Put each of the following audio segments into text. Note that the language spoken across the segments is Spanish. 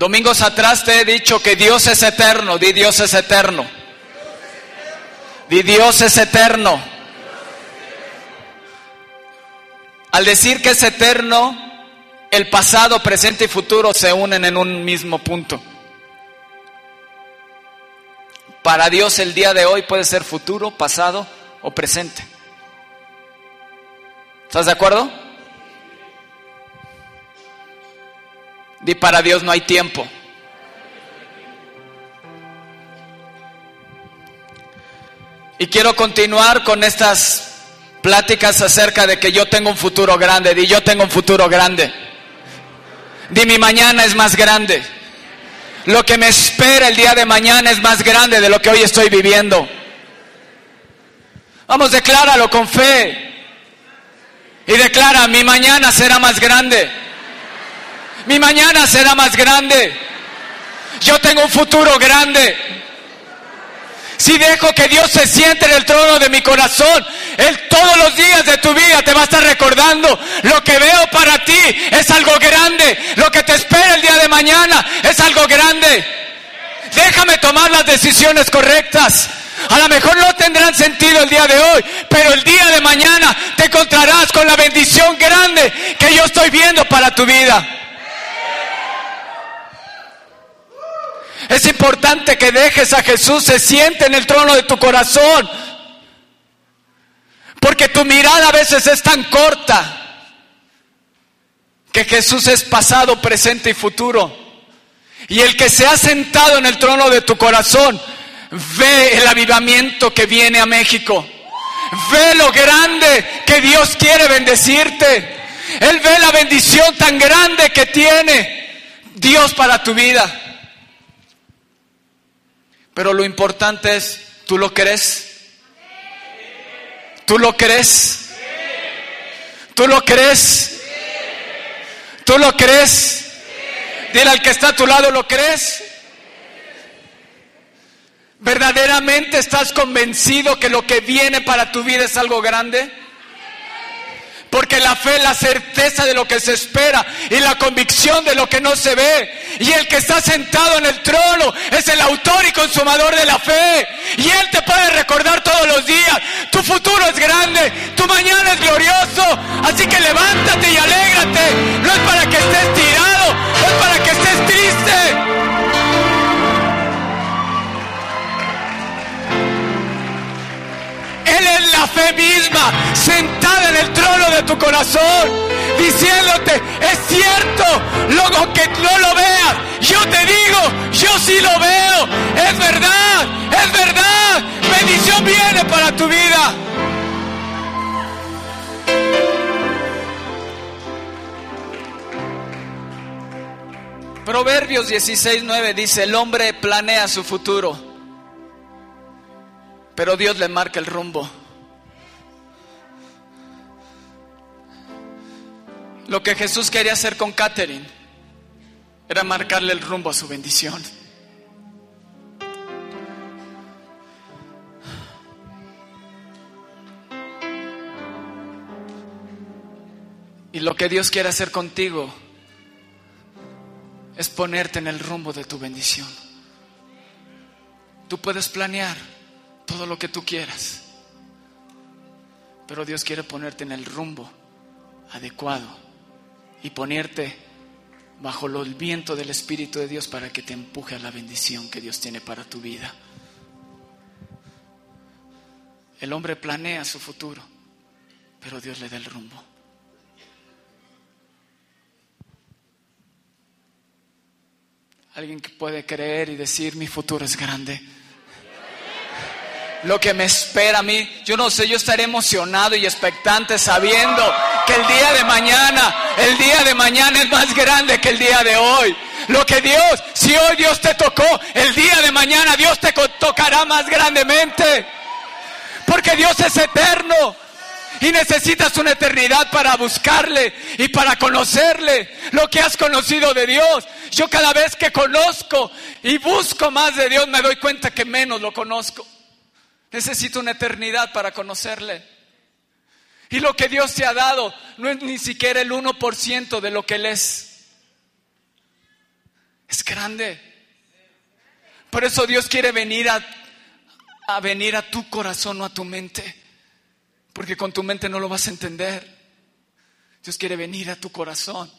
Domingos atrás te he dicho que Dios es eterno, di Dios es eterno. Di Dios es eterno. Al decir que es eterno, el pasado, presente y futuro se unen en un mismo punto. Para Dios el día de hoy puede ser futuro, pasado o presente. ¿Estás de acuerdo? Di para Dios no hay tiempo. Y quiero continuar con estas pláticas acerca de que yo tengo un futuro grande. Di yo tengo un futuro grande. Di mi mañana es más grande. Lo que me espera el día de mañana es más grande de lo que hoy estoy viviendo. Vamos, decláralo con fe. Y declara, mi mañana será más grande. Mi mañana será más grande. Yo tengo un futuro grande. Si dejo que Dios se siente en el trono de mi corazón, Él todos los días de tu vida te va a estar recordando, lo que veo para ti es algo grande, lo que te espera el día de mañana es algo grande. Déjame tomar las decisiones correctas. A lo mejor no tendrán sentido el día de hoy, pero el día de mañana te encontrarás con la bendición grande que yo estoy viendo para tu vida. Es importante que dejes a Jesús se siente en el trono de tu corazón. Porque tu mirada a veces es tan corta que Jesús es pasado, presente y futuro. Y el que se ha sentado en el trono de tu corazón ve el avivamiento que viene a México. Ve lo grande que Dios quiere bendecirte. Él ve la bendición tan grande que tiene Dios para tu vida. Pero lo importante es, ¿tú lo crees? ¿Tú lo crees? ¿Tú lo crees? ¿Tú lo crees? Dile al que está a tu lado, ¿lo crees? ¿Verdaderamente estás convencido que lo que viene para tu vida es algo grande? Porque la fe es la certeza de lo que se espera y la convicción de lo que no se ve. Y el que está sentado en el trono es el autor y consumador de la fe. Y Él te puede recordar todos los días. Tu futuro es grande, tu mañana es glorioso. Así que levántate y alégrate. No es para que estés tirado, no es para que estés triste. Él es la fe misma, sentada en el trono de tu corazón, diciéndote, es cierto, luego que no lo veas, yo te digo, yo sí lo veo, es verdad, es verdad, bendición viene para tu vida. Proverbios 16, 9 dice, el hombre planea su futuro pero Dios le marca el rumbo. Lo que Jesús quería hacer con Catherine era marcarle el rumbo a su bendición. Y lo que Dios quiere hacer contigo es ponerte en el rumbo de tu bendición. Tú puedes planear todo lo que tú quieras. Pero Dios quiere ponerte en el rumbo adecuado y ponerte bajo el viento del Espíritu de Dios para que te empuje a la bendición que Dios tiene para tu vida. El hombre planea su futuro, pero Dios le da el rumbo. Alguien que puede creer y decir, mi futuro es grande lo que me espera a mí. Yo no sé, yo estaré emocionado y expectante sabiendo que el día de mañana, el día de mañana es más grande que el día de hoy. Lo que Dios, si hoy Dios te tocó, el día de mañana Dios te tocará más grandemente. Porque Dios es eterno. Y necesitas una eternidad para buscarle y para conocerle lo que has conocido de Dios. Yo cada vez que conozco y busco más de Dios me doy cuenta que menos lo conozco. Necesito una eternidad para conocerle. Y lo que Dios te ha dado no es ni siquiera el 1% de lo que Él es. Es grande. Por eso Dios quiere venir a, a venir a tu corazón o a tu mente. Porque con tu mente no lo vas a entender. Dios quiere venir a tu corazón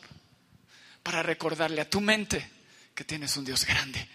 para recordarle a tu mente que tienes un Dios grande.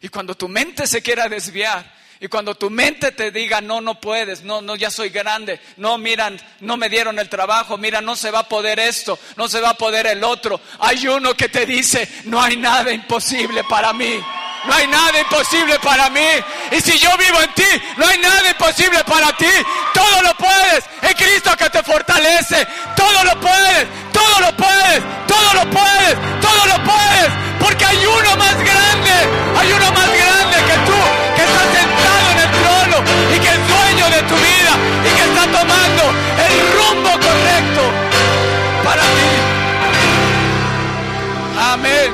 Y cuando tu mente se quiera desviar, y cuando tu mente te diga, no, no puedes, no, no, ya soy grande, no, miran, no me dieron el trabajo, mira, no se va a poder esto, no se va a poder el otro. Hay uno que te dice, no hay nada imposible para mí. No hay nada imposible para mí. Y si yo vivo en ti, no hay nada imposible para ti. Todo lo puedes. Es Cristo que te fortalece. Todo lo puedes. Todo lo puedes. Todo lo puedes. Todo lo puedes. Porque hay uno más grande. Hay uno más grande que tú. Que está sentado en el trono. Y que es dueño de tu vida. Y que está tomando el rumbo correcto para ti. Amén.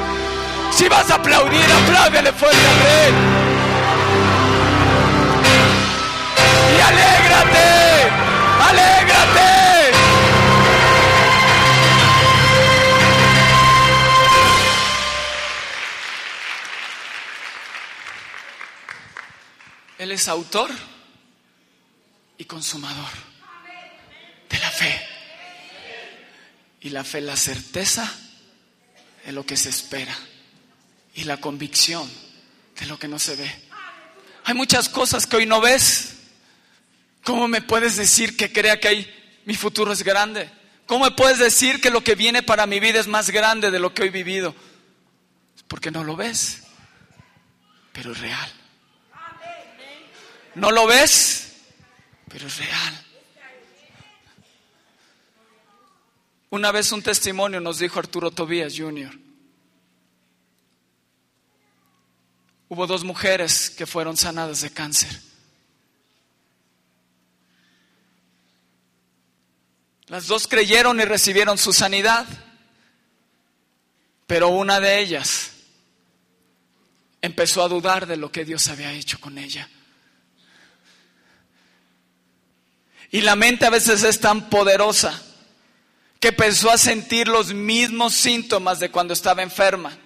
Si vas a aplaudir, apláudele fuerte a Rey. Y alégrate, alégrate. Es autor y consumador de la fe. Y la fe la certeza de lo que se espera y la convicción de lo que no se ve. Hay muchas cosas que hoy no ves. ¿Cómo me puedes decir que crea que mi futuro es grande? ¿Cómo me puedes decir que lo que viene para mi vida es más grande de lo que hoy he vivido? Porque no lo ves, pero es real. No lo ves, pero es real. Una vez un testimonio nos dijo Arturo Tobías Jr. Hubo dos mujeres que fueron sanadas de cáncer. Las dos creyeron y recibieron su sanidad, pero una de ellas empezó a dudar de lo que Dios había hecho con ella. Y la mente a veces es tan poderosa que empezó a sentir los mismos síntomas de cuando estaba enferma,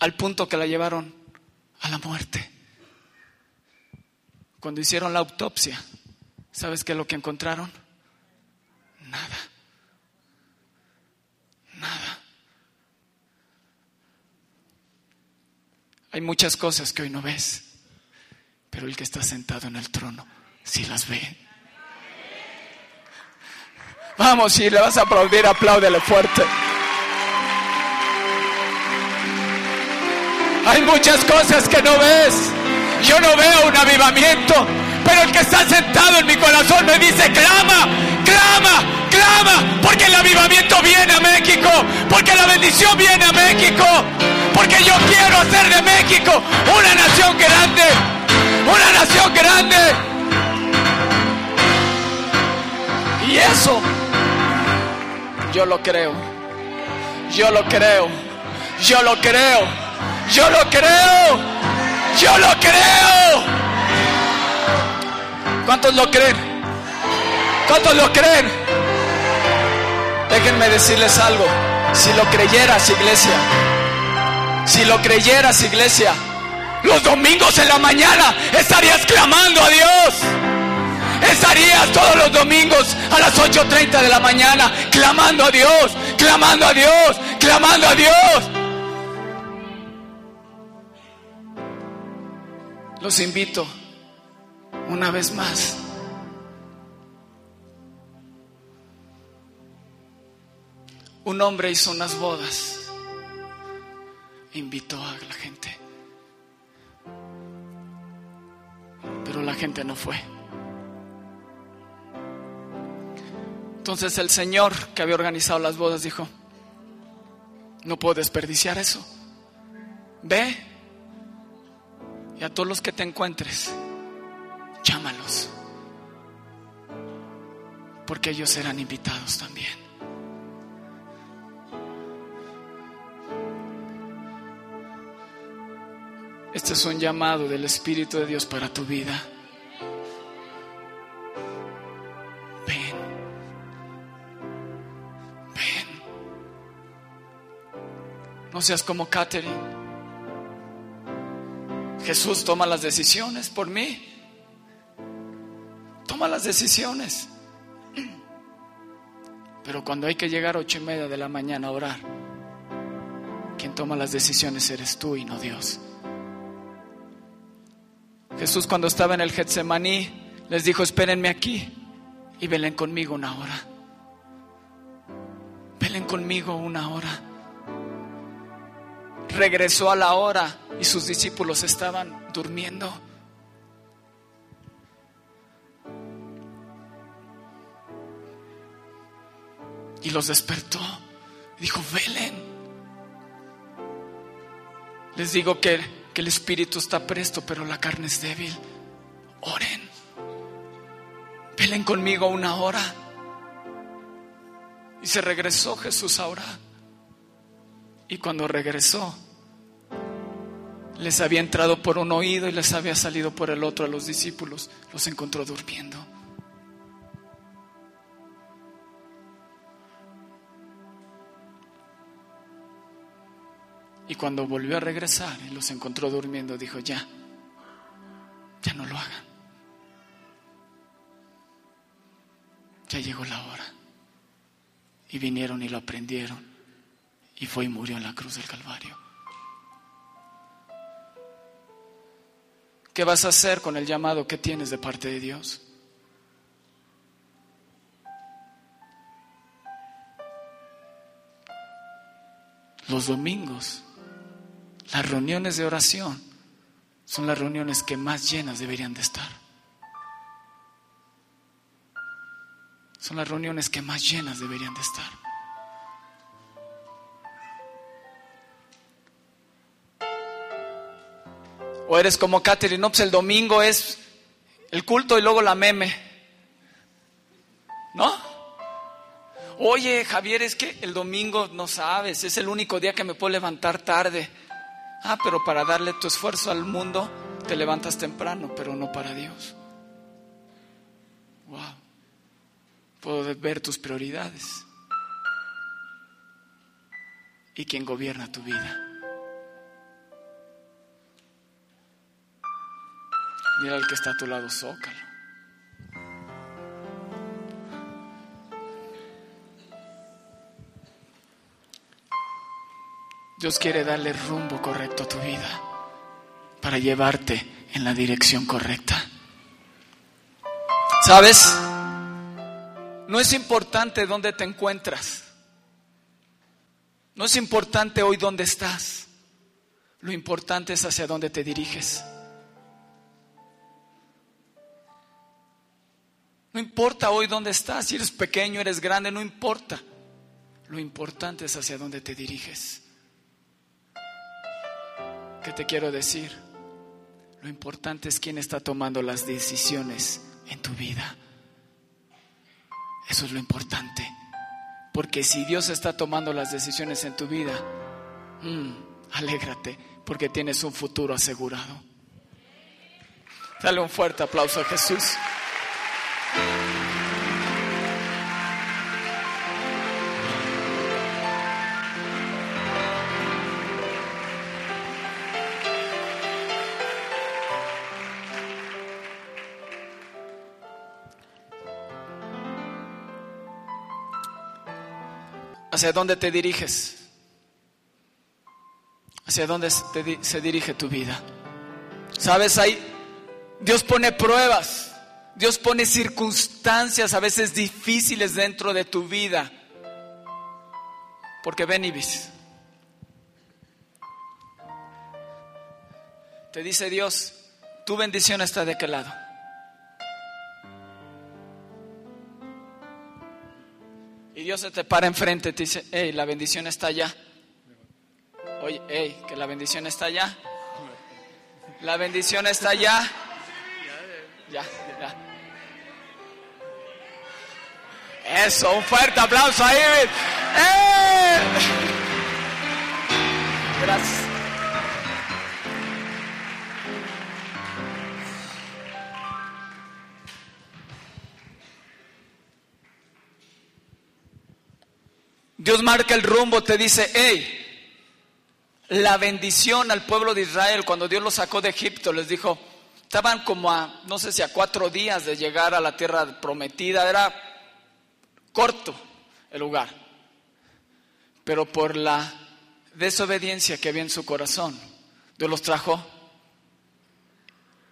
al punto que la llevaron a la muerte. Cuando hicieron la autopsia, ¿sabes qué es lo que encontraron? Nada. Nada. Hay muchas cosas que hoy no ves, pero el que está sentado en el trono sí las ve. Vamos, si le vas a aplaudir, apláudele fuerte. Hay muchas cosas que no ves. Yo no veo un avivamiento, pero el que está sentado en mi corazón me dice, clama, clama, clama, porque el avivamiento viene a México, porque la bendición viene a México, porque yo quiero hacer de México una nación grande, una nación grande. Y eso, yo lo creo, yo lo creo, yo lo creo. Yo lo creo. Yo lo creo. ¿Cuántos lo creen? ¿Cuántos lo creen? Déjenme decirles algo. Si lo creyeras, iglesia. Si lo creyeras, iglesia. Los domingos en la mañana estarías clamando a Dios. Estarías todos los domingos a las 8.30 de la mañana clamando a Dios, clamando a Dios, clamando a Dios. los invito una vez más. Un hombre hizo unas bodas, invitó a la gente, pero la gente no fue. Entonces el Señor que había organizado las bodas dijo, no puedo desperdiciar eso. Ve y a todos los que te encuentres, llámalos. Porque ellos serán invitados también. Este es un llamado del Espíritu de Dios para tu vida. No seas como Catherine. Jesús toma las decisiones por mí. Toma las decisiones. Pero cuando hay que llegar a ocho y media de la mañana a orar, quien toma las decisiones eres tú y no Dios. Jesús cuando estaba en el Getsemaní les dijo, espérenme aquí y velen conmigo una hora. Velen conmigo una hora. Regresó a la hora y sus discípulos estaban durmiendo. Y los despertó. Dijo, velen. Les digo que, que el espíritu está presto, pero la carne es débil. Oren. Velen conmigo una hora. Y se regresó Jesús ahora. Y cuando regresó, les había entrado por un oído y les había salido por el otro a los discípulos. Los encontró durmiendo. Y cuando volvió a regresar y los encontró durmiendo, dijo, ya, ya no lo hagan. Ya llegó la hora. Y vinieron y lo aprendieron. Y fue y murió en la cruz del Calvario. ¿Qué vas a hacer con el llamado que tienes de parte de Dios? Los domingos las reuniones de oración son las reuniones que más llenas deberían de estar. Son las reuniones que más llenas deberían de estar. O eres como Catherine, no, pues el domingo es el culto y luego la meme. ¿No? Oye, Javier, es que el domingo no sabes, es el único día que me puedo levantar tarde. Ah, pero para darle tu esfuerzo al mundo te levantas temprano, pero no para Dios. Wow. Puedo ver tus prioridades y quién gobierna tu vida. Mira al que está a tu lado, zócalo. Dios quiere darle rumbo correcto a tu vida para llevarte en la dirección correcta. ¿Sabes? No es importante dónde te encuentras. No es importante hoy dónde estás. Lo importante es hacia dónde te diriges. No importa hoy dónde estás, si eres pequeño, eres grande, no importa. Lo importante es hacia dónde te diriges. ¿Qué te quiero decir? Lo importante es quién está tomando las decisiones en tu vida. Eso es lo importante. Porque si Dios está tomando las decisiones en tu vida, mm, alégrate, porque tienes un futuro asegurado. Dale un fuerte aplauso a Jesús. ¿Hacia dónde te diriges? ¿Hacia dónde se dirige tu vida? ¿Sabes? Ahí Dios pone pruebas, Dios pone circunstancias a veces difíciles dentro de tu vida. Porque ven. Te dice Dios, tu bendición está de qué lado. Dios se te para enfrente y te dice, hey, la bendición está allá. Oye, hey, que la bendición está allá. La bendición está allá. Ya, ya. Eso, un fuerte aplauso ahí. ¡Eh! Gracias. Dios marca el rumbo, te dice, hey, la bendición al pueblo de Israel cuando Dios los sacó de Egipto. Les dijo, estaban como a, no sé si a cuatro días de llegar a la tierra prometida. Era corto el lugar. Pero por la desobediencia que había en su corazón, Dios los trajo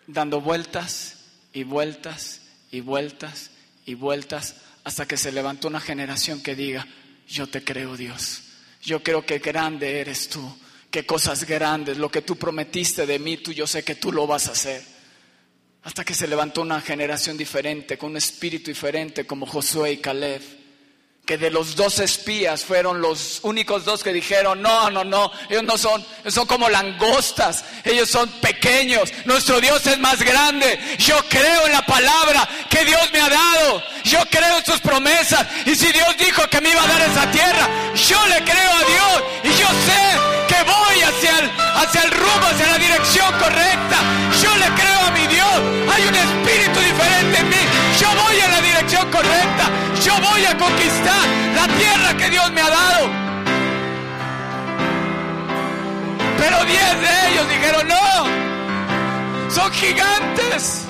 dando vueltas y vueltas y vueltas y vueltas hasta que se levantó una generación que diga, yo te creo Dios, yo creo que grande eres tú, que cosas grandes, lo que tú prometiste de mí, tú yo sé que tú lo vas a hacer. Hasta que se levantó una generación diferente, con un espíritu diferente, como Josué y Caleb que de los dos espías fueron los únicos dos que dijeron, no, no, no, ellos no son, son como langostas, ellos son pequeños, nuestro Dios es más grande, yo creo en la palabra que Dios me ha dado, yo creo en sus promesas, y si Dios dijo me iba a dar esa tierra, yo le creo a Dios, y yo sé que voy hacia el, hacia el rumbo, hacia la dirección correcta, yo le creo a mi Dios, hay un espíritu diferente en mí, yo voy en la dirección correcta, yo voy a conquistar la tierra que Dios me ha dado. Pero diez de ellos dijeron, no, son gigantes.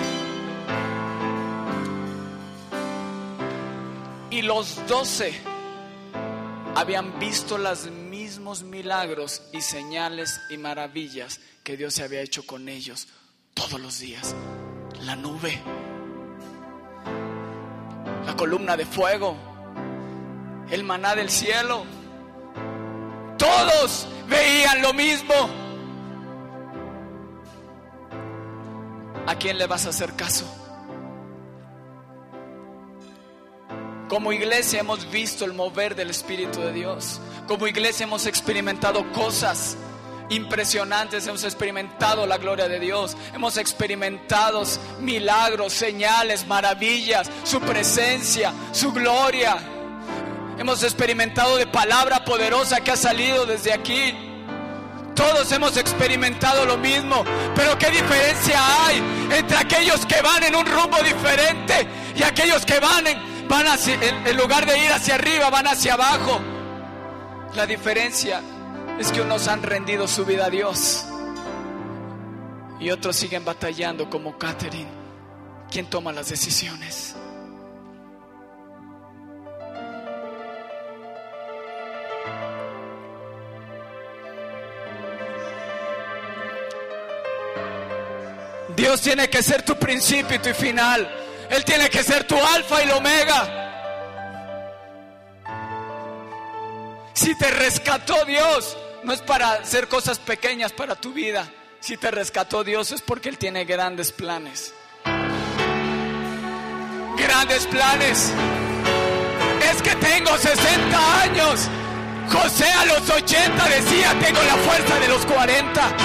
Y los doce habían visto los mismos milagros y señales y maravillas que Dios se había hecho con ellos todos los días. La nube, la columna de fuego, el maná del cielo. Todos veían lo mismo. ¿A quién le vas a hacer caso? Como iglesia hemos visto el mover del Espíritu de Dios. Como iglesia hemos experimentado cosas impresionantes, hemos experimentado la gloria de Dios, hemos experimentado milagros, señales, maravillas, su presencia, su gloria. Hemos experimentado de palabra poderosa que ha salido desde aquí. Todos hemos experimentado lo mismo, pero ¿qué diferencia hay entre aquellos que van en un rumbo diferente y aquellos que van en, van hacia, en lugar de ir hacia arriba, van hacia abajo? La diferencia es que unos han rendido su vida a Dios y otros siguen batallando como Catherine. ¿Quién toma las decisiones? Dios tiene que ser tu principio y tu final. Él tiene que ser tu alfa y el omega. Si te rescató Dios, no es para hacer cosas pequeñas para tu vida. Si te rescató Dios es porque Él tiene grandes planes. Grandes planes. Es que tengo 60 años. José a los 80 decía, tengo la fuerza de los 40.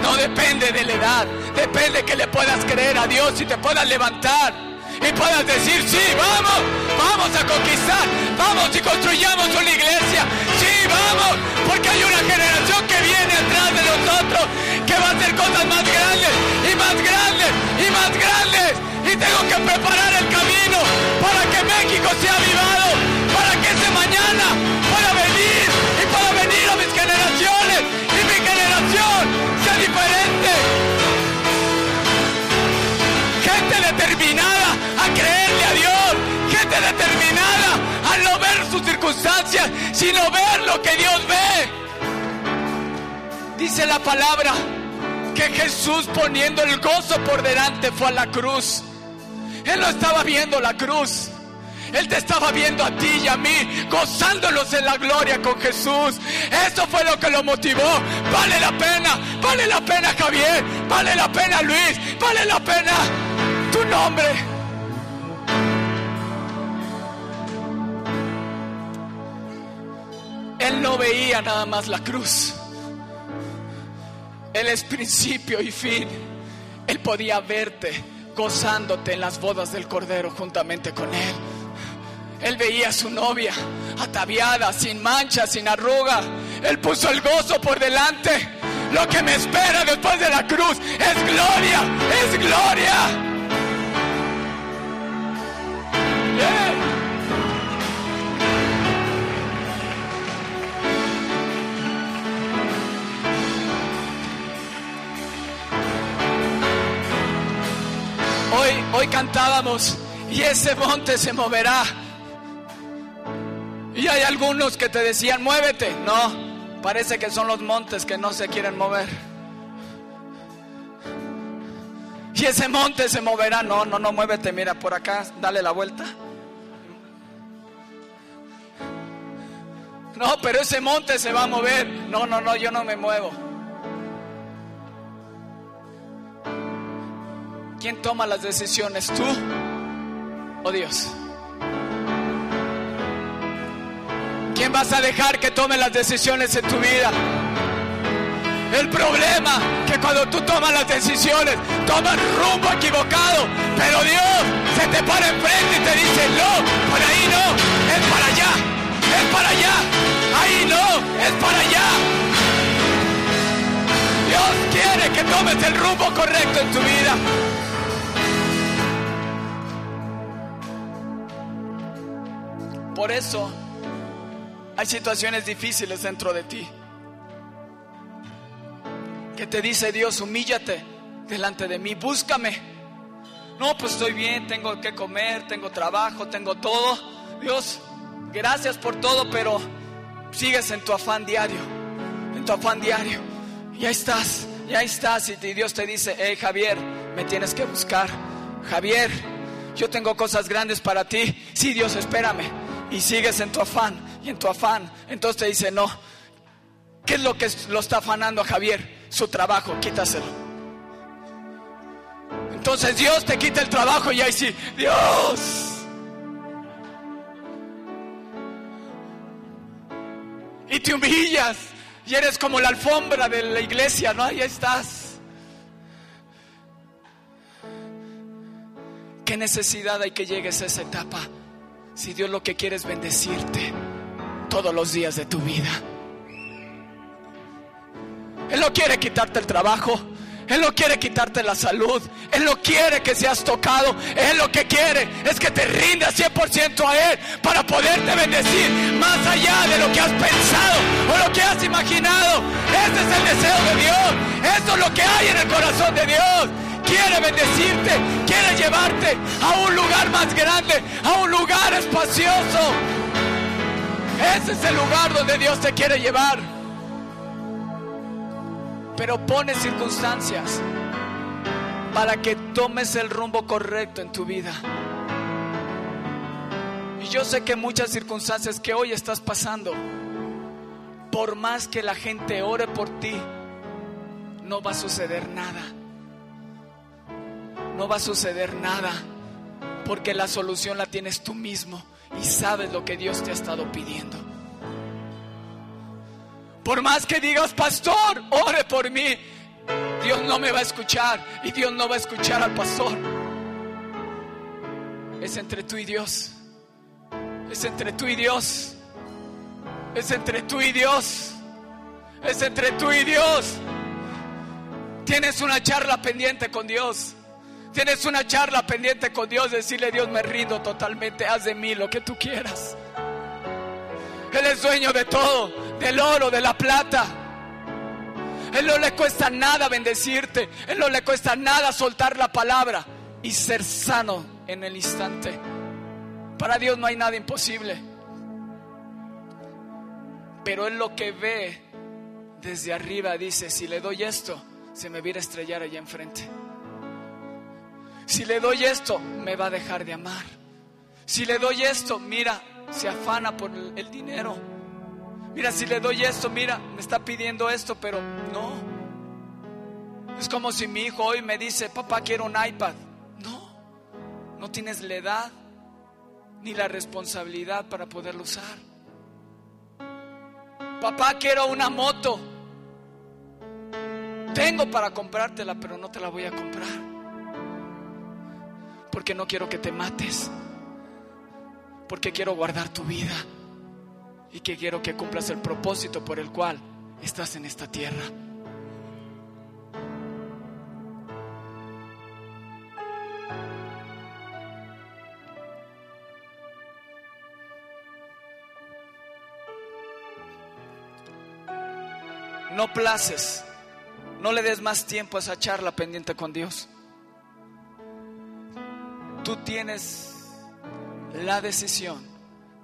No depende de la edad, depende que le puedas creer a Dios y te puedas levantar y puedas decir, sí, vamos, vamos a conquistar, vamos y construyamos una iglesia, sí, vamos, porque hay una generación que viene atrás de nosotros que va a hacer cosas más grandes y más grandes y más grandes. Y tengo que preparar el camino para que México sea avivado, para que ese mañana determinada a creerle a Dios, gente determinada a no ver sus circunstancias, sino ver lo que Dios ve. Dice la palabra que Jesús poniendo el gozo por delante fue a la cruz. Él no estaba viendo la cruz. Él te estaba viendo a ti y a mí, gozándolos en la gloria con Jesús. Eso fue lo que lo motivó. Vale la pena, vale la pena Javier, vale la pena Luis, vale la pena tu nombre. Él no veía nada más la cruz. Él es principio y fin. Él podía verte gozándote en las bodas del Cordero juntamente con Él. Él veía a su novia ataviada, sin mancha, sin arruga. Él puso el gozo por delante. Lo que me espera después de la cruz es gloria, es gloria. Hoy cantábamos y ese monte se moverá. Y hay algunos que te decían, muévete. No, parece que son los montes que no se quieren mover. Y ese monte se moverá. No, no, no, muévete. Mira por acá, dale la vuelta. No, pero ese monte se va a mover. No, no, no, yo no me muevo. ¿Quién toma las decisiones? ¿Tú o Dios? ¿Quién vas a dejar que tome las decisiones en tu vida? El problema que cuando tú tomas las decisiones, tomas rumbo equivocado, pero Dios se te para enfrente y te dice, no, por ahí no, es para allá, es para allá, ahí no, es para allá. Dios quiere que tomes el rumbo correcto en tu vida. Por eso hay situaciones difíciles dentro de ti. Que te dice Dios, humíllate delante de mí, búscame. No, pues estoy bien, tengo que comer, tengo trabajo, tengo todo. Dios, gracias por todo, pero sigues en tu afán diario, en tu afán diario. Y ahí estás, y ahí estás. Y Dios te dice, hey Javier, me tienes que buscar. Javier, yo tengo cosas grandes para ti. Sí, Dios, espérame. Y sigues en tu afán y en tu afán. Entonces te dice, no, ¿qué es lo que lo está afanando a Javier? Su trabajo, quítaselo. Entonces Dios te quita el trabajo y ahí sí, Dios. Y te humillas y eres como la alfombra de la iglesia, ¿no? Ahí estás. ¿Qué necesidad hay que llegues a esa etapa? Si Dios lo que quiere es bendecirte todos los días de tu vida. Él no quiere quitarte el trabajo. Él no quiere quitarte la salud. Él no quiere que seas tocado. Él lo que quiere es que te rindas 100% a Él para poderte bendecir más allá de lo que has pensado o lo que has imaginado. Ese es el deseo de Dios. Eso es lo que hay en el corazón de Dios quiere bendecirte, quiere llevarte a un lugar más grande, a un lugar espacioso. Ese es el lugar donde Dios te quiere llevar. Pero pone circunstancias para que tomes el rumbo correcto en tu vida. Y yo sé que muchas circunstancias que hoy estás pasando, por más que la gente ore por ti, no va a suceder nada no va a suceder nada, porque la solución la tienes tú mismo y sabes lo que Dios te ha estado pidiendo. Por más que digas, pastor, ore por mí, Dios no me va a escuchar y Dios no va a escuchar al pastor. Es entre tú y Dios. Es entre tú y Dios. Es entre tú y Dios. Es entre tú y Dios. Tienes una charla pendiente con Dios. Tienes una charla pendiente con Dios, decirle Dios me rindo totalmente, haz de mí lo que tú quieras. Él es dueño de todo, del oro, de la plata. Él no le cuesta nada bendecirte, Él no le cuesta nada soltar la palabra y ser sano en el instante. Para Dios no hay nada imposible. Pero Él lo que ve desde arriba dice, si le doy esto, se me viera estrellar allá enfrente. Si le doy esto, me va a dejar de amar. Si le doy esto, mira, se afana por el, dinero. Mira, si le doy esto, mira, me está pidiendo esto, pero no. Es como si mi hijo hoy me dice, papá, quiero un iPad. No, no tienes la edad ni la responsabilidad para poderlo usar. Papá, quiero una moto. Tengo para comprártela, pero no te la voy a comprar porque no quiero que te mates, porque quiero guardar tu vida y que quiero que cumplas el propósito por el cual estás en esta tierra. No places, no le des más tiempo a esa charla pendiente con Dios. Tú tienes la decisión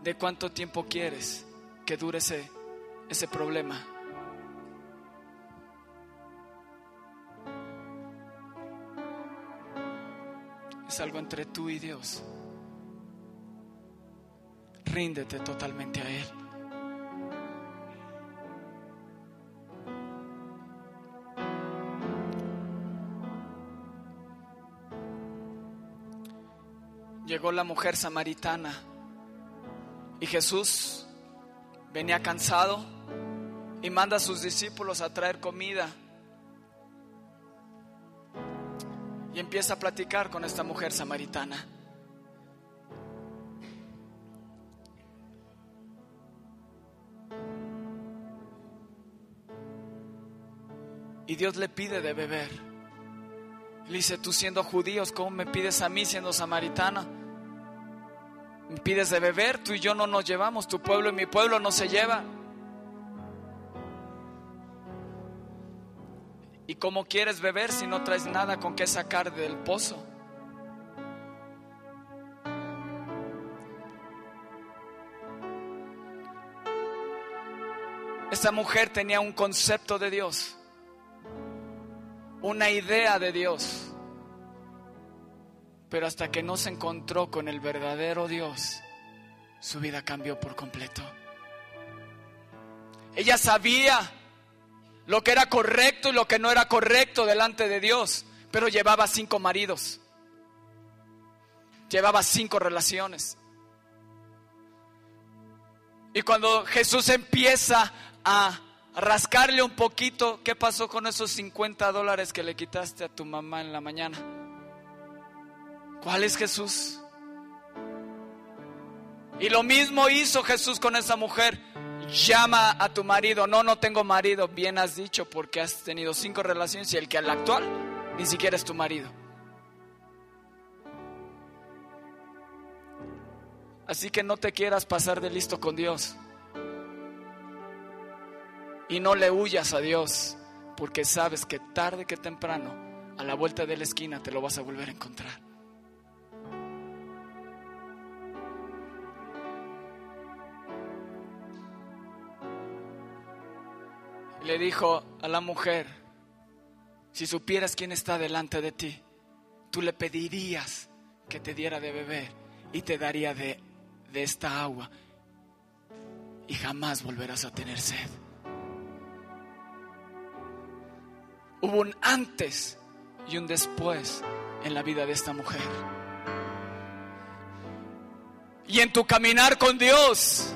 de cuánto tiempo quieres que dure ese, ese problema. Es algo entre tú y Dios. Ríndete totalmente a Él. Llegó la mujer samaritana y Jesús venía cansado y manda a sus discípulos a traer comida. Y empieza a platicar con esta mujer samaritana. Y Dios le pide de beber. Le dice, tú siendo judíos, ¿cómo me pides a mí siendo samaritana? Pides de beber, tú y yo no nos llevamos, tu pueblo y mi pueblo no se lleva. ¿Y cómo quieres beber si no traes nada con qué sacar del pozo? Esta mujer tenía un concepto de Dios una idea de Dios. Pero hasta que no se encontró con el verdadero Dios, su vida cambió por completo. Ella sabía lo que era correcto y lo que no era correcto delante de Dios, pero llevaba cinco maridos, llevaba cinco relaciones. Y cuando Jesús empieza a rascarle un poquito, ¿qué pasó con esos 50 dólares que le quitaste a tu mamá en la mañana? ¿Cuál es Jesús? Y lo mismo hizo Jesús con esa mujer. Llama a tu marido. No, no tengo marido. Bien has dicho porque has tenido cinco relaciones y el que al actual ni siquiera es tu marido. Así que no te quieras pasar de listo con Dios. Y no le huyas a Dios, porque sabes que tarde que temprano, a la vuelta de la esquina, te lo vas a volver a encontrar. Le dijo a la mujer, si supieras quién está delante de ti, tú le pedirías que te diera de beber y te daría de, de esta agua y jamás volverás a tener sed. Hubo un antes y un después en la vida de esta mujer. Y en tu caminar con Dios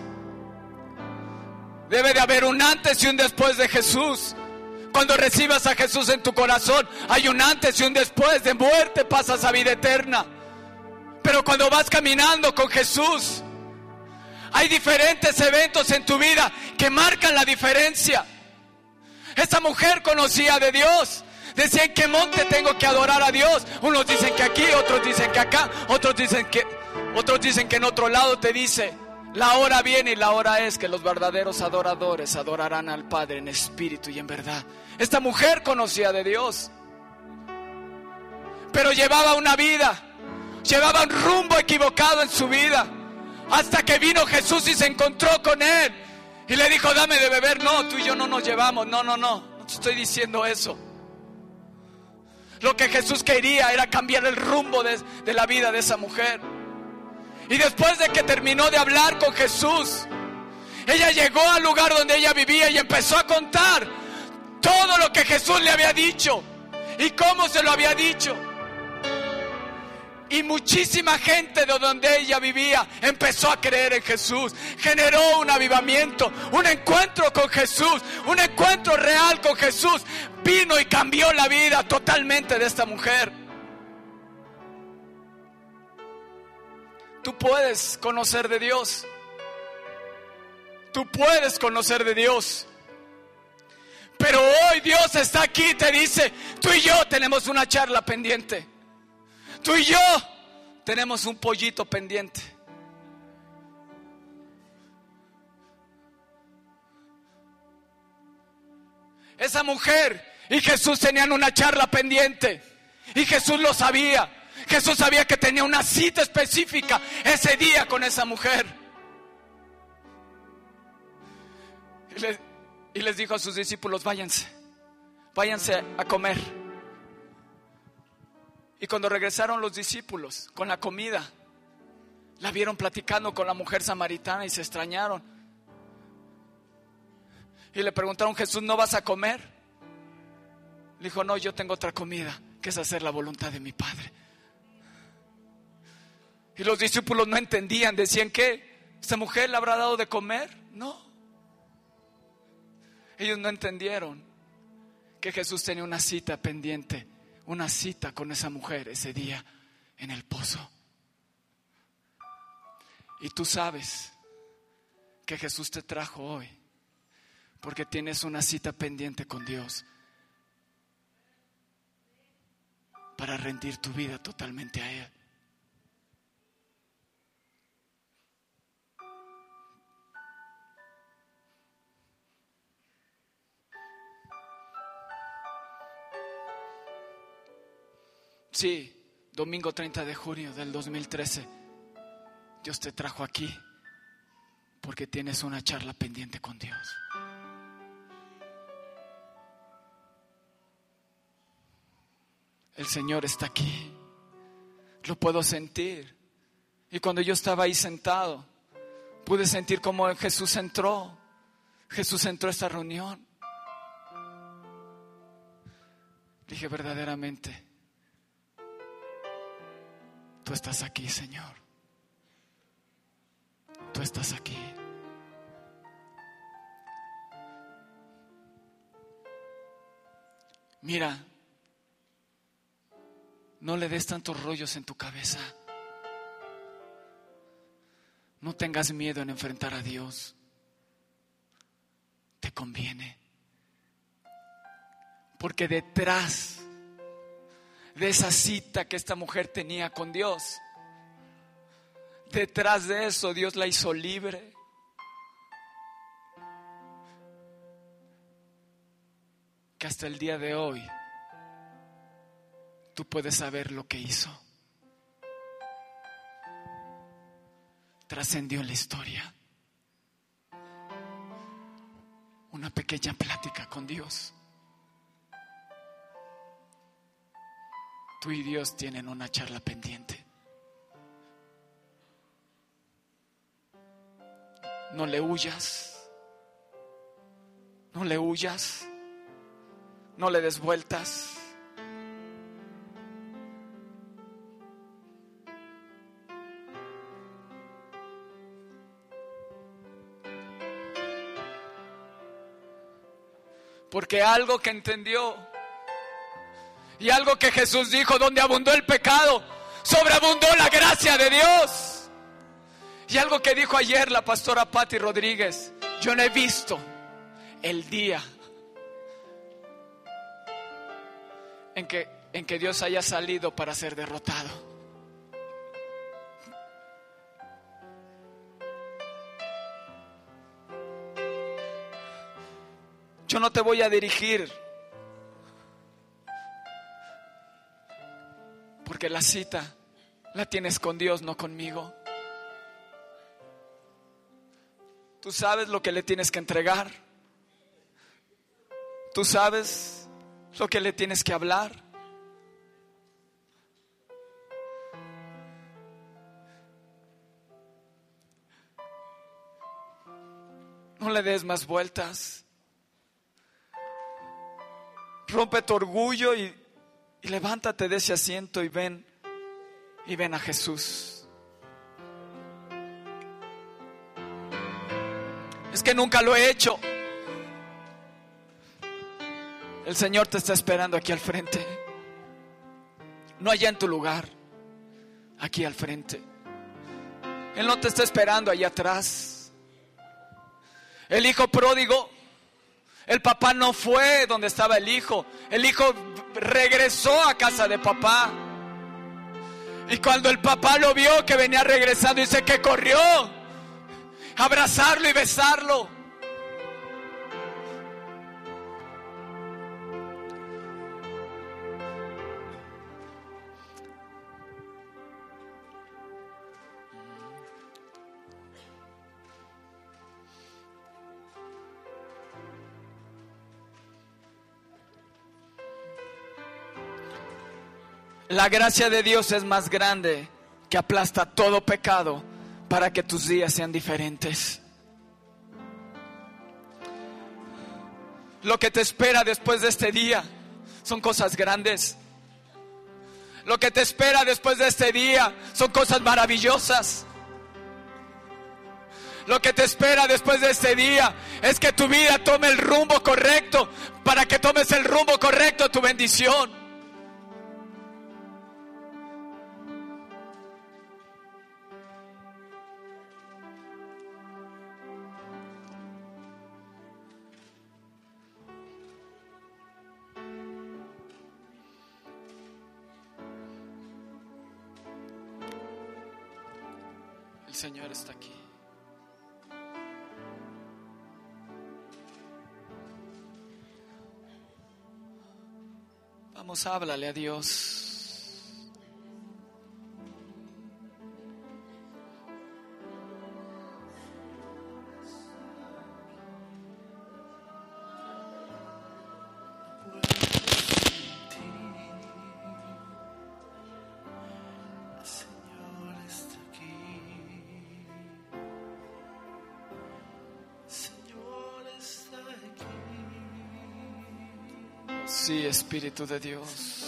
debe de haber un antes y un después de Jesús. Cuando recibas a Jesús en tu corazón, hay un antes y un después. De muerte pasas a vida eterna. Pero cuando vas caminando con Jesús, hay diferentes eventos en tu vida que marcan la diferencia. Esa mujer conocía de Dios. Decía en qué monte tengo que adorar a Dios. Unos dicen que aquí, otros dicen que acá, otros dicen que otros dicen que en otro lado te dice, la hora viene y la hora es que los verdaderos adoradores adorarán al Padre en espíritu y en verdad. Esta mujer conocía de Dios. Pero llevaba una vida, llevaba un rumbo equivocado en su vida. Hasta que vino Jesús y se encontró con él. Y le dijo, dame de beber. No, tú y yo no nos llevamos. No, no, no. No te estoy diciendo eso. Lo que Jesús quería era cambiar el rumbo de, de, la vida de esa mujer. Y después de que terminó de hablar con Jesús, ella llegó al lugar donde ella vivía y empezó a contar todo lo que Jesús le había dicho y cómo se lo había dicho. Y muchísima gente de donde ella vivía empezó a creer en Jesús. Generó un avivamiento, un encuentro con Jesús, un encuentro real con Jesús. Vino y cambió la vida totalmente de esta mujer. Tú puedes conocer de Dios. Tú puedes conocer de Dios. Pero hoy Dios está aquí y te dice, tú y yo tenemos una charla pendiente. Tú y yo tenemos un pollito pendiente. Esa mujer y Jesús tenían una charla pendiente. Y Jesús lo sabía. Jesús sabía que tenía una cita específica ese día con esa mujer. Y, les dijo a sus discípulos, váyanse, váyanse a comer. Y cuando regresaron los discípulos con la comida, la vieron platicando con la mujer samaritana y se extrañaron. Y le preguntaron, Jesús, ¿no vas a comer? Le dijo, no, yo tengo otra comida, que es hacer la voluntad de mi Padre. Y los discípulos no entendían, decían que esta mujer le habrá dado de comer. No. Ellos no entendieron que Jesús tenía una cita pendiente, una cita con esa mujer ese día en el pozo. Y tú sabes que Jesús te trajo hoy porque tienes una cita pendiente con Dios para rendir tu vida totalmente a Él. Sí, domingo 30 de junio del 2013, Dios te trajo aquí porque tienes una charla pendiente con Dios. El Señor está aquí, lo puedo sentir. Y cuando yo estaba ahí sentado, pude sentir cómo Jesús entró. Jesús entró a esta reunión. Dije verdaderamente, Estás aquí, Señor. Tú estás aquí. Mira, no le des tantos rollos en tu cabeza. No tengas miedo en enfrentar a Dios. Te conviene. Porque detrás de esa cita que esta mujer tenía con Dios. Detrás de eso Dios la hizo libre. Que hasta el día de hoy tú puedes saber lo que hizo. Trascendió la historia. Una pequeña plática con Dios. Tú y Dios tienen una charla pendiente. No le huyas. No le huyas. No le des vueltas. Porque algo que entendió y algo que Jesús dijo, donde abundó el pecado, sobreabundó la gracia de Dios. Y algo que dijo ayer la pastora Patti Rodríguez, yo no he visto el día en que, en que Dios haya salido para ser derrotado. Yo no te voy a dirigir Porque la cita la tienes con Dios, no conmigo. Tú sabes lo que le tienes que entregar. Tú sabes lo que le tienes que hablar. No le des más vueltas. Rompe tu orgullo y y levántate de ese asiento y ven, y ven a Jesús. Es que nunca lo he hecho. El Señor te está esperando aquí al frente. No allá en tu lugar, aquí al frente. Él no te está esperando allá atrás. El hijo pródigo, el papá no fue donde estaba el hijo. El hijo regresó a casa de papá. Y cuando el papá lo vio que venía regresando, dice que corrió abrazarlo y besarlo. La gracia de Dios es más grande que aplasta todo pecado para que tus días sean diferentes. Lo que te espera después de este día son cosas grandes. Lo que te espera después de este día son cosas maravillosas. Lo que te espera después de este día es que tu vida tome el rumbo correcto para que tomes el rumbo correcto tu bendición. Háblale a Dios. Espíritu de Dios.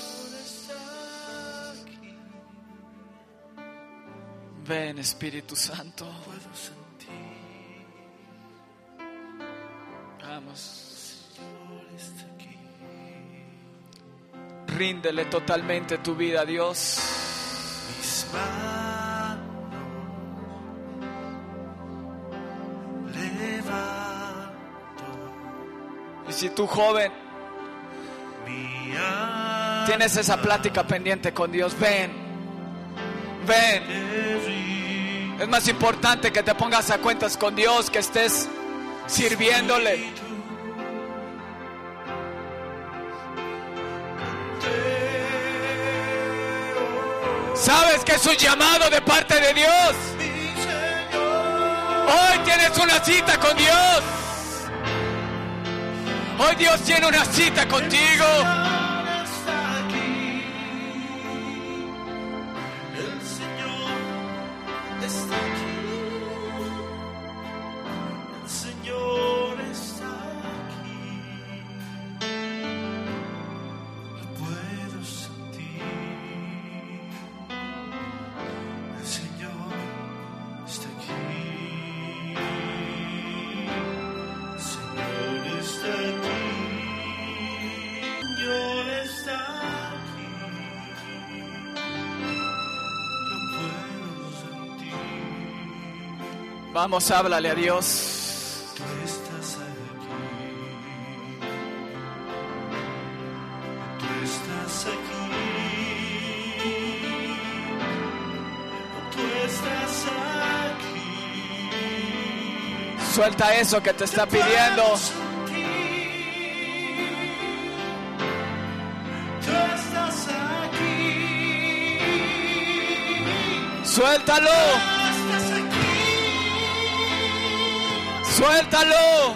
Ven, Espíritu Santo. Vamos. Ríndele totalmente tu vida a Dios. Y si tú joven tienes esa plática pendiente con Dios, ven. Ven. Es más importante que te pongas a cuentas con Dios, que estés sirviéndole. Sabes que es un llamado de parte de Dios. Hoy tienes una cita con Dios. Hoy Dios tiene una cita contigo. Vamos, háblale a Dios. Suelta eso que te está pidiendo. Suéltalo. Suéltalo.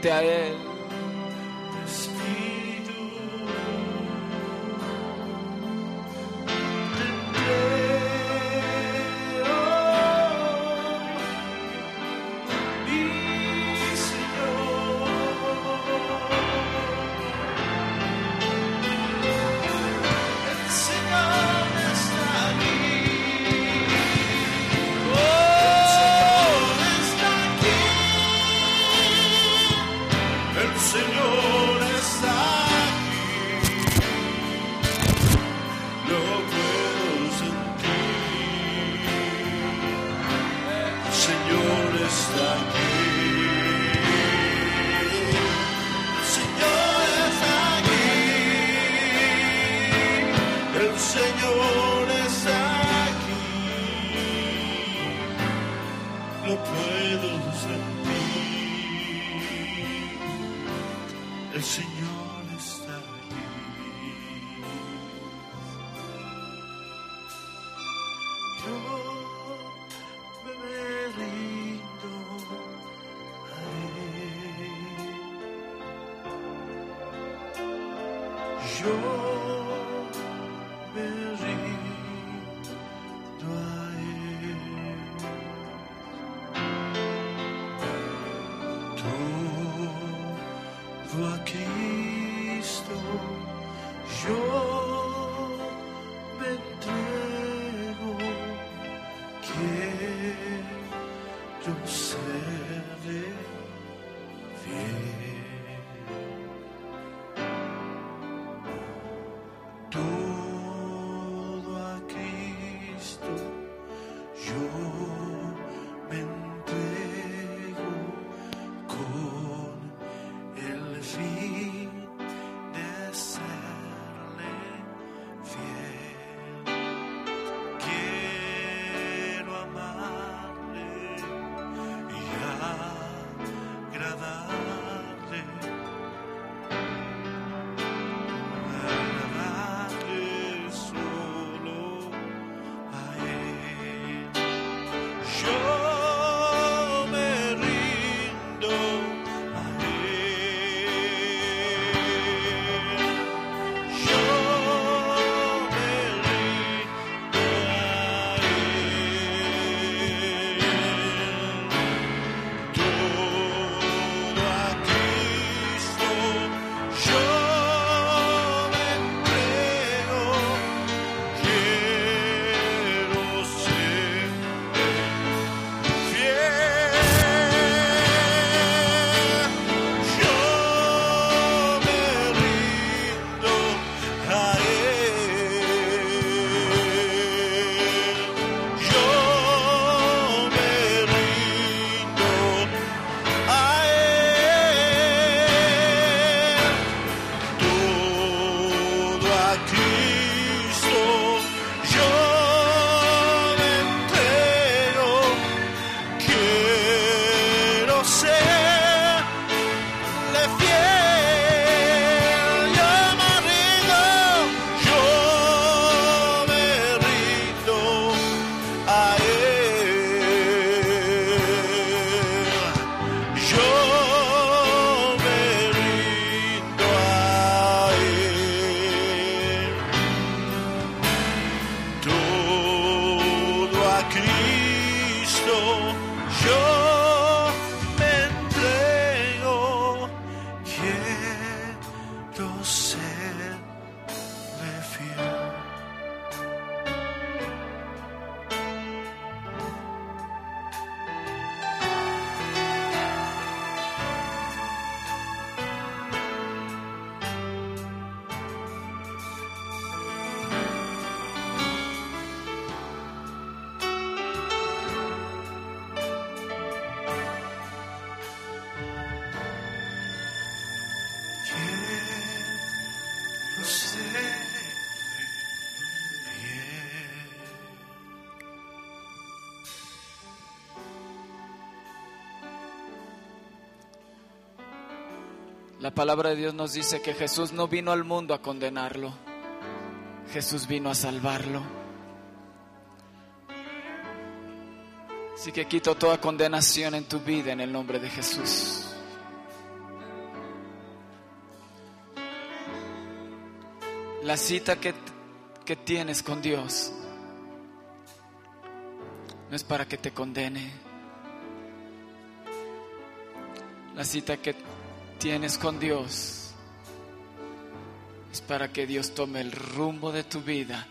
Rindo, Ríndete a Él. Yo me rindo a Él. Yo La palabra de Dios nos dice que Jesús no vino al mundo a condenarlo. Jesús vino a salvarlo. Así que quito toda condenación en tu vida en el nombre de Jesús. La cita que, que tienes con Dios no es para que te condene. La cita que tienes con Dios es para que Dios tome el rumbo de tu vida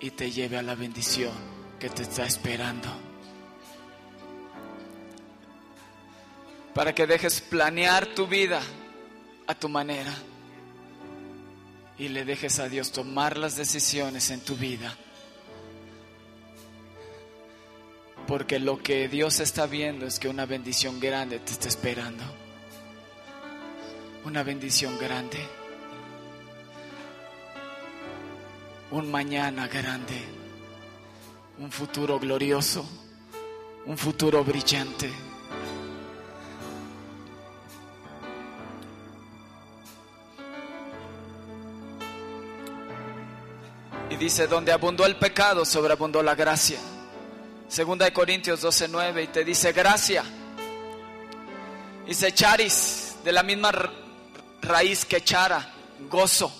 y te lleve a la bendición que te está esperando. Para que dejes planear tu vida a tu manera y le dejes a Dios tomar las decisiones en tu vida. Porque lo que Dios está viendo es que una bendición grande te está esperando. Una bendición grande. un mañana grande, un futuro glorioso, un futuro brillante. Y dice, donde abundó el pecado, sobreabundó la gracia. Segunda de Corintios 12:9 y te dice gracia. Dice charis, de la misma raíz que chara, gozo.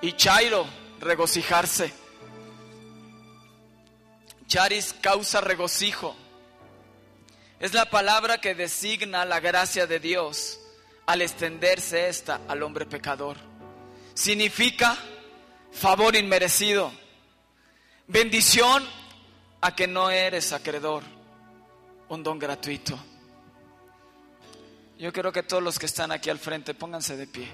Y chairo, regocijarse. Charis causa regocijo. Es la palabra que designa la gracia de Dios al extenderse esta al hombre pecador. Significa favor inmerecido, bendición a que no eres acreedor, un don gratuito. Yo quiero que todos los que están aquí al frente pónganse de pie.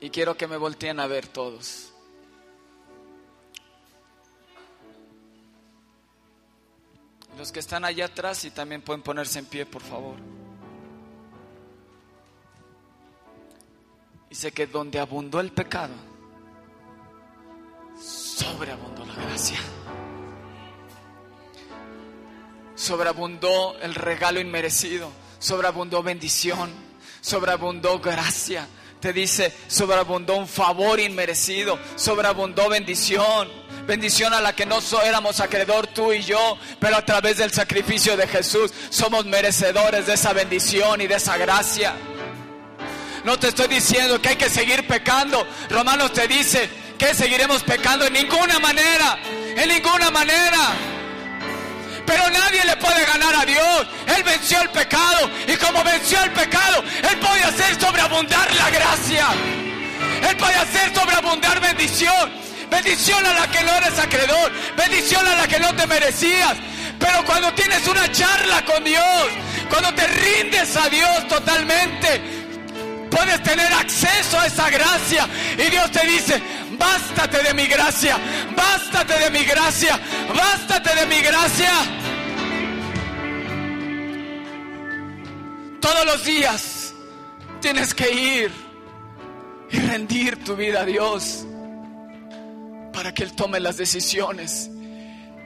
Y quiero que me volteen a ver todos. Los que están allá atrás y también pueden ponerse en pie, por favor. Dice que donde abundó el pecado, sobreabundó la gracia. Sobreabundó el regalo inmerecido, sobreabundó bendición, sobreabundó gracia. Te dice, sobreabundó un favor inmerecido, sobreabundó bendición, bendición a la que no éramos acreedor tú y yo, pero a través del sacrificio de Jesús somos merecedores de esa bendición y de esa gracia. No te estoy diciendo que hay que seguir pecando. Romanos te dice seguiremos pecando en ninguna manera, en ninguna manera. Pero nadie le puede ganar a Dios. Él venció el pecado. Y como venció el pecado, Él puede hacer sobreabundar la gracia. Él puede hacer sobreabundar bendición. Bendición a la que no eres acreedor. Bendición a la que no te merecías. Pero cuando tienes una charla con Dios, cuando te rindes a Dios totalmente, puedes tener acceso a esa gracia. Y Dios te dice, bástate de mi gracia, bástate de mi gracia, bástate de mi gracia. Todos los días tienes que ir y rendir tu vida a Dios para que Él tome las decisiones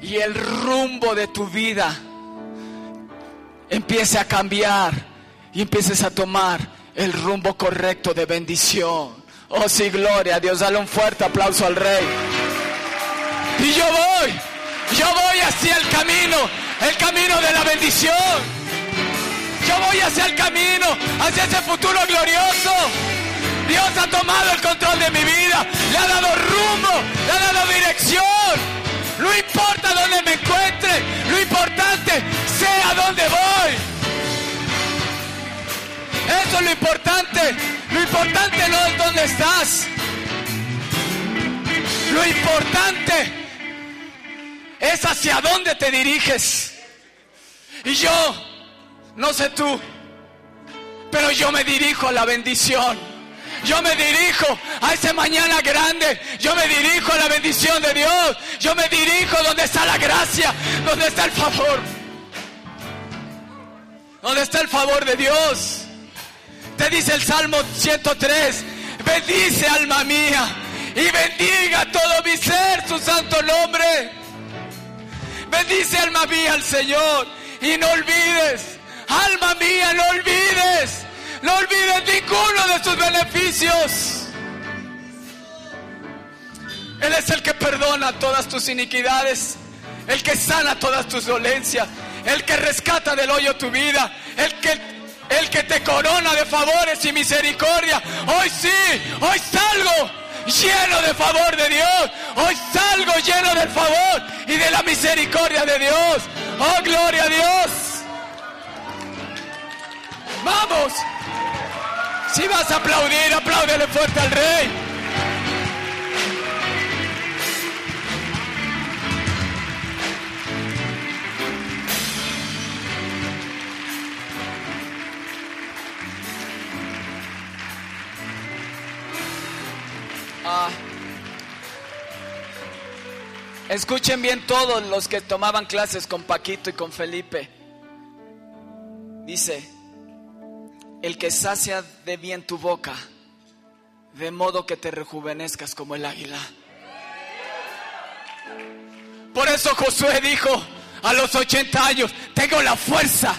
y el rumbo de tu vida empiece a cambiar y empieces a tomar el rumbo correcto de bendición. Oh, sí, gloria Dios. Dale un fuerte aplauso al Rey. Y yo voy, yo voy hacia el camino, el camino de la bendición. Yo voy hacia el camino, hacia ese futuro glorioso. Dios ha tomado el control de mi vida, le ha dado rumbo, le ha dado dirección. No importa dónde me encuentre, lo importante sé a dónde voy. Eso es lo importante. Lo importante no es dónde estás. Lo importante es hacia dónde te diriges. Y yo, no sé tú, pero yo me dirijo a la bendición. Yo me dirijo a ese mañana grande. Yo me dirijo a la bendición de Dios. Yo me dirijo donde está la gracia, donde está el favor. Donde está el favor de Dios. Te dice el Salmo 103, bendice alma mía y bendiga todo mi ser su santo nombre. Bendice alma mía al Señor y no olvides, alma mía, no olvides, no olvides ninguno de sus beneficios. Él es el que perdona todas tus iniquidades, el que sana todas tus dolencias, el que rescata del hoyo tu vida, el que el que te corona de favores y misericordia. Hoy sí, hoy salgo lleno de favor de Dios. Hoy salgo lleno del favor y de la misericordia de Dios. Oh, gloria a Dios. Vamos. Si vas a aplaudir, apláudele fuerte al rey. Ah. Escuchen bien todos los que tomaban clases con Paquito y con Felipe. Dice, el que sacia de bien tu boca, de modo que te rejuvenezcas como el águila. Por eso Josué dijo a los 80 años, tengo la fuerza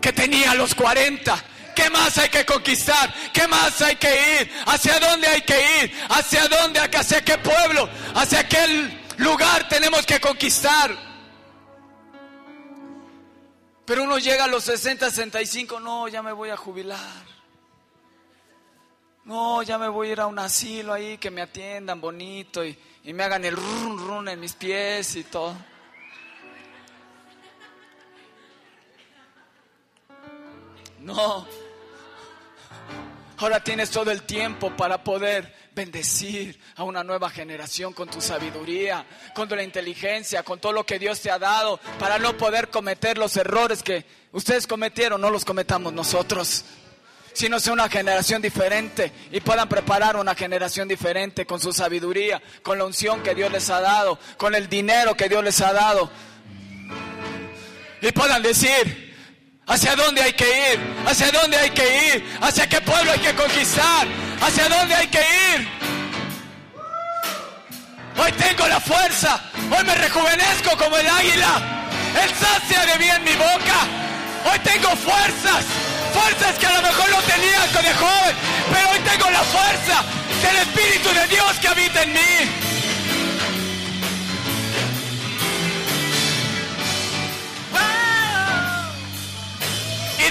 que tenía a los 40. ¿Qué más hay que conquistar? ¿Qué más hay que ir? ¿Hacia dónde hay que ir? ¿Hacia dónde? ¿Hacia qué pueblo? ¿Hacia qué lugar tenemos que conquistar? Pero uno llega a los 60, 65, no, ya me voy a jubilar. No, ya me voy a ir a un asilo ahí, que me atiendan bonito y, me hagan el run run en mis pies y todo. No. Ahora tienes todo el tiempo para poder bendecir a una nueva generación con tu sabiduría, con tu inteligencia, con todo lo que Dios te ha dado, para no poder cometer los errores que ustedes cometieron, no los cometamos nosotros sino sea una generación diferente y puedan preparar una generación diferente con su sabiduría, con la unción que Dios les ha dado, con el dinero que Dios les ha dado. Y puedan decir, ¿hacia dónde hay que ir? ¿Hacia dónde hay que ir? ¿Hacia qué pueblo hay que conquistar? ¿Hacia dónde hay que ir? Hoy tengo la fuerza, hoy me rejuvenezco como el águila. El sacia de bien mi boca. Hoy tengo fuerzas, fuerzas que a lo mejor no tenía de joven, pero hoy tengo la fuerza del Espíritu de Dios que habita en mí.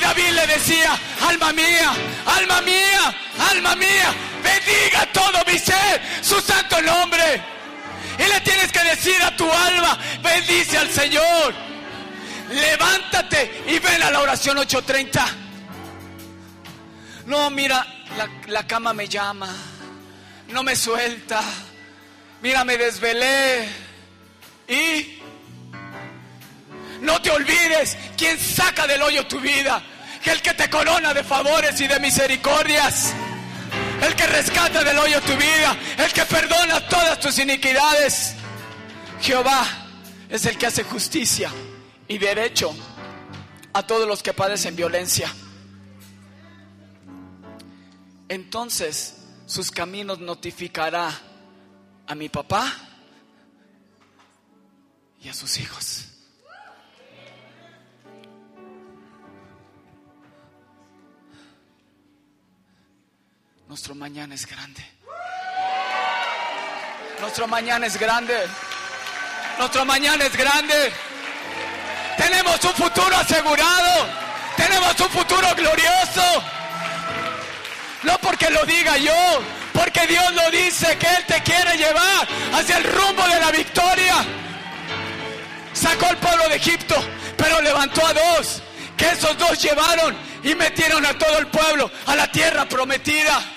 David le decía, alma mía, alma mía, alma mía, bendiga todo mi ser, su santo nombre. Y le tienes que decir a tu alma, bendice al Señor. Levántate y ven a la oración 830. No, mira, la, la, cama me llama, no me suelta. Mira, me desvelé. Y no te olvides quién saca del hoyo tu vida, el que te corona de favores y de misericordias, el que rescata del hoyo tu vida, el que perdona todas tus iniquidades. Jehová es el que hace justicia y derecho a todos los que padecen violencia. Entonces sus caminos notificará a mi papá y a sus hijos. Nuestro mañana es grande. Nuestro mañana es grande. Nuestro mañana es grande. Tenemos un futuro asegurado. Tenemos un futuro glorioso. No porque lo diga yo, porque Dios lo dice que Él te quiere llevar hacia el rumbo de la victoria. Sacó al pueblo de Egipto, pero levantó a dos, que esos dos llevaron y metieron a todo el pueblo a la tierra prometida.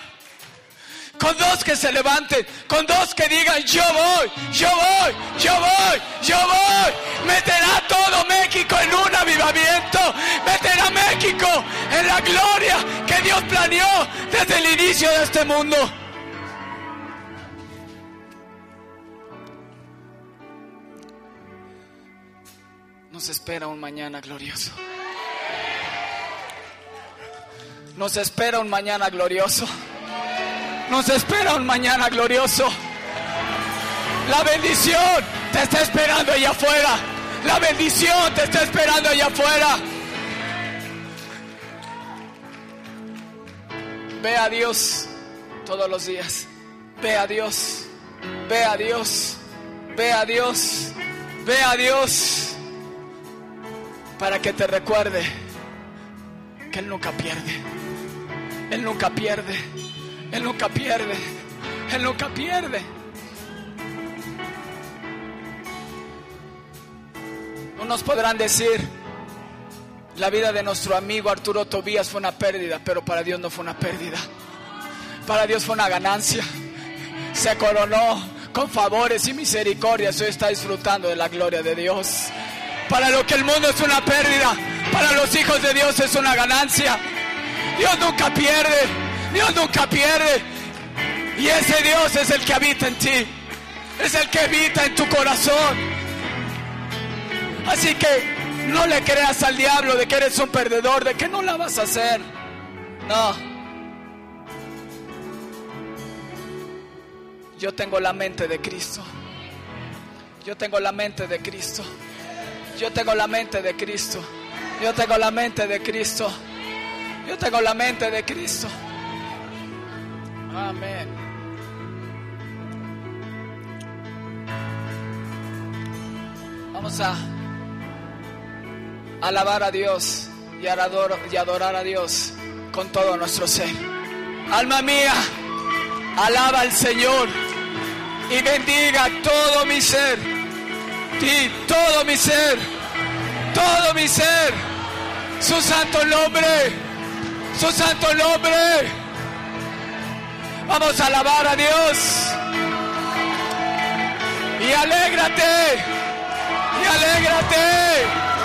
Con dos que se levanten, con dos que digan, yo voy, yo voy, yo voy, yo voy. Meterá todo México en un avivamiento. Meterá México en la gloria que Dios planeó desde el inicio de este mundo. Nos espera un mañana glorioso. Nos espera un mañana glorioso. Nos espera un mañana glorioso. La bendición te está esperando allá afuera. La bendición te está esperando allá afuera. Ve a Dios todos los días. Ve a Dios. Ve a Dios. Ve a Dios. Ve a Dios. Para que te recuerde que Él nunca pierde. Él nunca pierde. Él nunca pierde. Él nunca pierde. Unos podrán decir, la vida de nuestro amigo Arturo Tobías fue una pérdida, pero para Dios no fue una pérdida. Para Dios fue una ganancia. Se coronó con favores y misericordias. Hoy está disfrutando de la gloria de Dios. Para lo que el mundo es una pérdida, para los hijos de Dios es una ganancia. Dios nunca pierde. Dios nunca pierde. Y ese Dios es el que habita en ti. es el que habita en tu corazón. Así que no le creas al diablo de que eres un perdedor, de que no la vas a hacer. No. Yo tengo la mente de Cristo. Yo tengo la mente de Cristo. Yo tengo la mente de Cristo. Yo tengo la mente de Cristo. Yo tengo la mente de Cristo. Amén. Vamos a alabar a Dios y adorar, a Dios con todo nuestro ser. Alma mía, alaba al Señor y bendiga todo mi ser. Y todo mi ser, todo mi ser, su santo nombre, su santo nombre. Vamos a alabar a Dios. Y alégrate, y alégrate.